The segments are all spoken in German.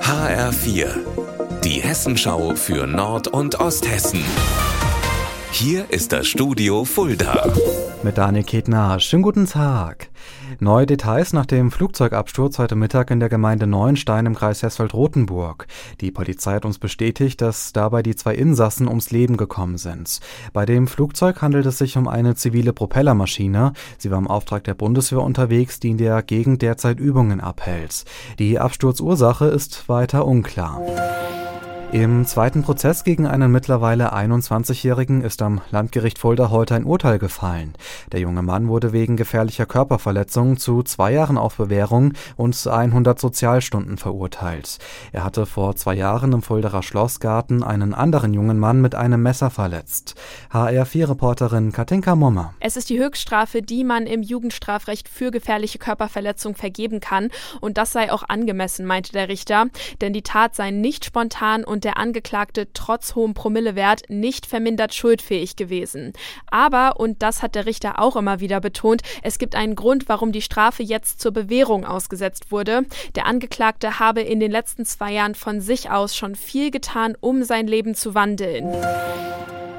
HR4, die Hessenschau für Nord- und Osthessen. Hier ist das Studio Fulda. Mit Daniel Ketner. Schönen guten Tag. Neue Details nach dem Flugzeugabsturz heute Mittag in der Gemeinde Neuenstein im Kreis Hessfeld-Rotenburg. Die Polizei hat uns bestätigt, dass dabei die zwei Insassen ums Leben gekommen sind. Bei dem Flugzeug handelt es sich um eine zivile Propellermaschine. Sie war im Auftrag der Bundeswehr unterwegs, die in der Gegend derzeit Übungen abhält. Die Absturzursache ist weiter unklar. Im zweiten Prozess gegen einen mittlerweile 21-Jährigen ist am Landgericht Fulda heute ein Urteil gefallen. Der junge Mann wurde wegen gefährlicher Körperverletzung zu zwei Jahren auf Bewährung und 100 Sozialstunden verurteilt. Er hatte vor zwei Jahren im Fulderer Schlossgarten einen anderen jungen Mann mit einem Messer verletzt. HR4-Reporterin Katinka Mommer. Es ist die Höchststrafe, die man im Jugendstrafrecht für gefährliche Körperverletzung vergeben kann. Und das sei auch angemessen, meinte der Richter. Denn die Tat sei nicht spontan und der Angeklagte trotz hohem Promillewert nicht vermindert schuldfähig gewesen. Aber, und das hat der Richter auch immer wieder betont, es gibt einen Grund, warum die Strafe jetzt zur Bewährung ausgesetzt wurde. Der Angeklagte habe in den letzten zwei Jahren von sich aus schon viel getan, um sein Leben zu wandeln.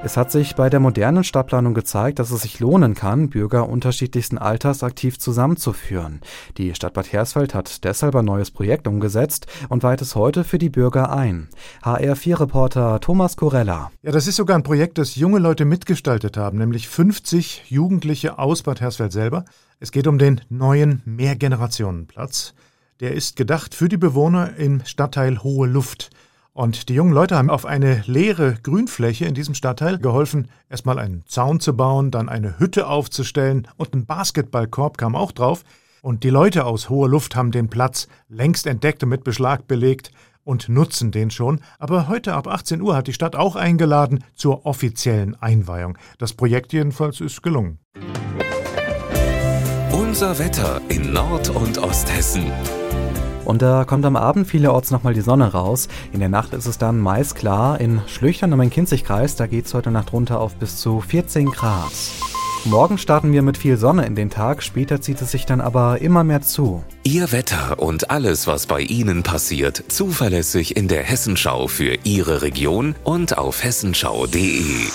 Es hat sich bei der modernen Stadtplanung gezeigt, dass es sich lohnen kann, Bürger unterschiedlichsten Alters aktiv zusammenzuführen. Die Stadt Bad Hersfeld hat deshalb ein neues Projekt umgesetzt und weiht es heute für die Bürger ein. HR4-Reporter Thomas Corella. Ja, das ist sogar ein Projekt, das junge Leute mitgestaltet haben, nämlich 50 Jugendliche aus Bad Hersfeld selber. Es geht um den neuen Mehrgenerationenplatz. Der ist gedacht für die Bewohner im Stadtteil Hohe Luft. Und die jungen Leute haben auf eine leere Grünfläche in diesem Stadtteil geholfen, erstmal einen Zaun zu bauen, dann eine Hütte aufzustellen und ein Basketballkorb kam auch drauf. Und die Leute aus hoher Luft haben den Platz längst entdeckt und mit Beschlag belegt und nutzen den schon. Aber heute ab 18 Uhr hat die Stadt auch eingeladen zur offiziellen Einweihung. Das Projekt jedenfalls ist gelungen. Unser Wetter in Nord- und Osthessen. Und da kommt am Abend vielerorts nochmal die Sonne raus. In der Nacht ist es dann meist klar. In Schlüchtern im Main-Kinzig-Kreis, da geht es heute Nacht runter auf bis zu 14 Grad. Morgen starten wir mit viel Sonne in den Tag, später zieht es sich dann aber immer mehr zu. Ihr Wetter und alles, was bei Ihnen passiert, zuverlässig in der Hessenschau für Ihre Region und auf hessenschau.de.